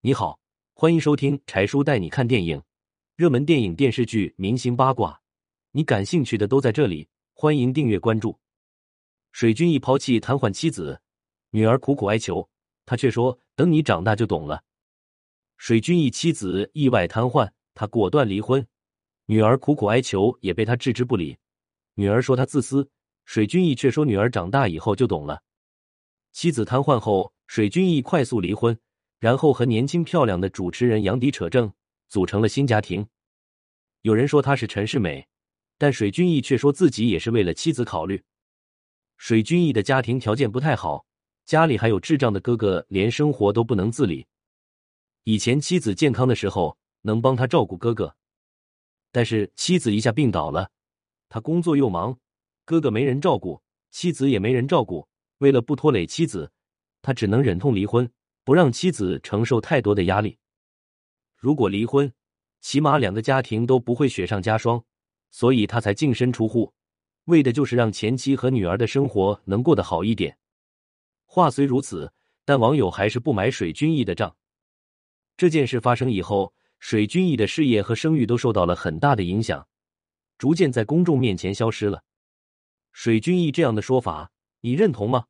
你好，欢迎收听柴叔带你看电影，热门电影、电视剧、明星八卦，你感兴趣的都在这里。欢迎订阅关注。水军一抛弃瘫痪妻子，女儿苦苦哀求，他却说：“等你长大就懂了。”水军一妻子意外瘫痪，他果断离婚，女儿苦苦哀求，也被他置之不理。女儿说他自私，水军义却说女儿长大以后就懂了。妻子瘫痪后，水军义快速离婚，然后和年轻漂亮的主持人杨迪扯证，组成了新家庭。有人说他是陈世美。但水军义却说自己也是为了妻子考虑。水军义的家庭条件不太好，家里还有智障的哥哥，连生活都不能自理。以前妻子健康的时候能帮他照顾哥哥，但是妻子一下病倒了，他工作又忙，哥哥没人照顾，妻子也没人照顾。为了不拖累妻子，他只能忍痛离婚，不让妻子承受太多的压力。如果离婚，起码两个家庭都不会雪上加霜。所以他才净身出户，为的就是让前妻和女儿的生活能过得好一点。话虽如此，但网友还是不买水军义的账。这件事发生以后，水军义的事业和声誉都受到了很大的影响，逐渐在公众面前消失了。水军义这样的说法，你认同吗？